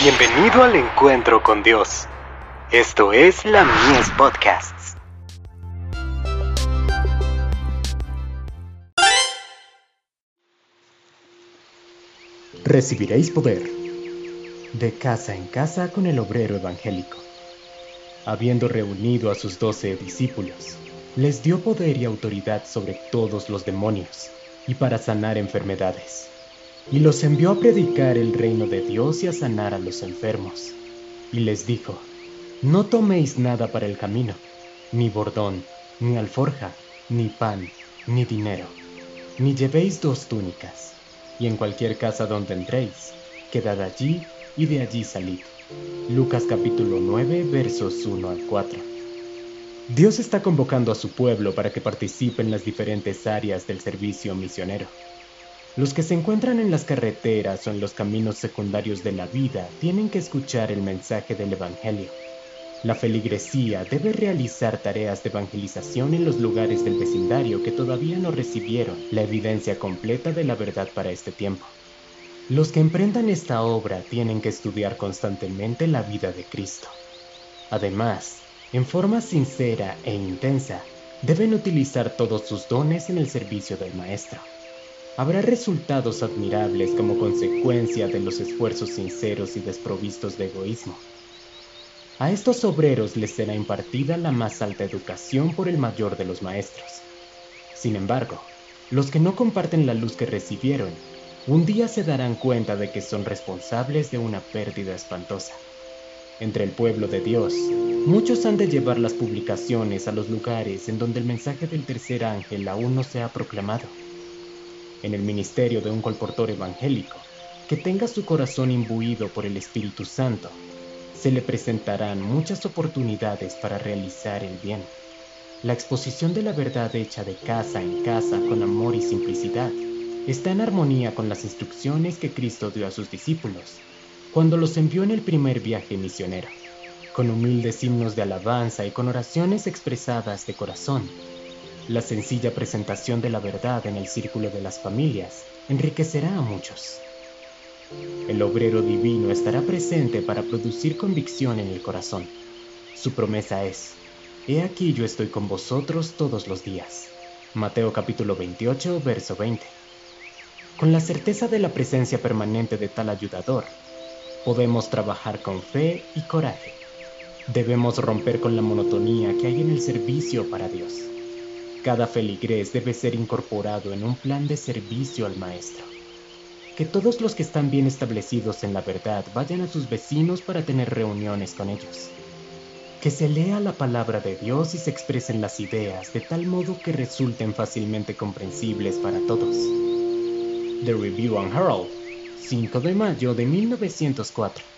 Bienvenido al encuentro con Dios. Esto es la Mies Podcasts. Recibiréis poder de casa en casa con el obrero evangélico. Habiendo reunido a sus doce discípulos, les dio poder y autoridad sobre todos los demonios y para sanar enfermedades y los envió a predicar el reino de Dios y a sanar a los enfermos. Y les dijo, no toméis nada para el camino, ni bordón, ni alforja, ni pan, ni dinero, ni llevéis dos túnicas, y en cualquier casa donde entréis, quedad allí y de allí salid. Lucas capítulo 9 versos 1 al 4. Dios está convocando a su pueblo para que participe en las diferentes áreas del servicio misionero. Los que se encuentran en las carreteras o en los caminos secundarios de la vida tienen que escuchar el mensaje del Evangelio. La feligresía debe realizar tareas de evangelización en los lugares del vecindario que todavía no recibieron la evidencia completa de la verdad para este tiempo. Los que emprendan esta obra tienen que estudiar constantemente la vida de Cristo. Además, en forma sincera e intensa, deben utilizar todos sus dones en el servicio del Maestro habrá resultados admirables como consecuencia de los esfuerzos sinceros y desprovistos de egoísmo. A estos obreros les será impartida la más alta educación por el mayor de los maestros. Sin embargo, los que no comparten la luz que recibieron, un día se darán cuenta de que son responsables de una pérdida espantosa. Entre el pueblo de Dios, muchos han de llevar las publicaciones a los lugares en donde el mensaje del tercer ángel aún no se ha proclamado en el ministerio de un colportor evangélico que tenga su corazón imbuido por el Espíritu Santo, se le presentarán muchas oportunidades para realizar el bien. La exposición de la verdad hecha de casa en casa con amor y simplicidad está en armonía con las instrucciones que Cristo dio a sus discípulos cuando los envió en el primer viaje misionero, con humildes himnos de alabanza y con oraciones expresadas de corazón la sencilla presentación de la verdad en el círculo de las familias enriquecerá a muchos. El obrero divino estará presente para producir convicción en el corazón. Su promesa es, He aquí yo estoy con vosotros todos los días. Mateo capítulo 28, verso 20. Con la certeza de la presencia permanente de tal ayudador, podemos trabajar con fe y coraje. Debemos romper con la monotonía que hay en el servicio para Dios. Cada feligrés debe ser incorporado en un plan de servicio al Maestro. Que todos los que están bien establecidos en la verdad vayan a sus vecinos para tener reuniones con ellos. Que se lea la palabra de Dios y se expresen las ideas de tal modo que resulten fácilmente comprensibles para todos. The Review and Herald, 5 de mayo de 1904.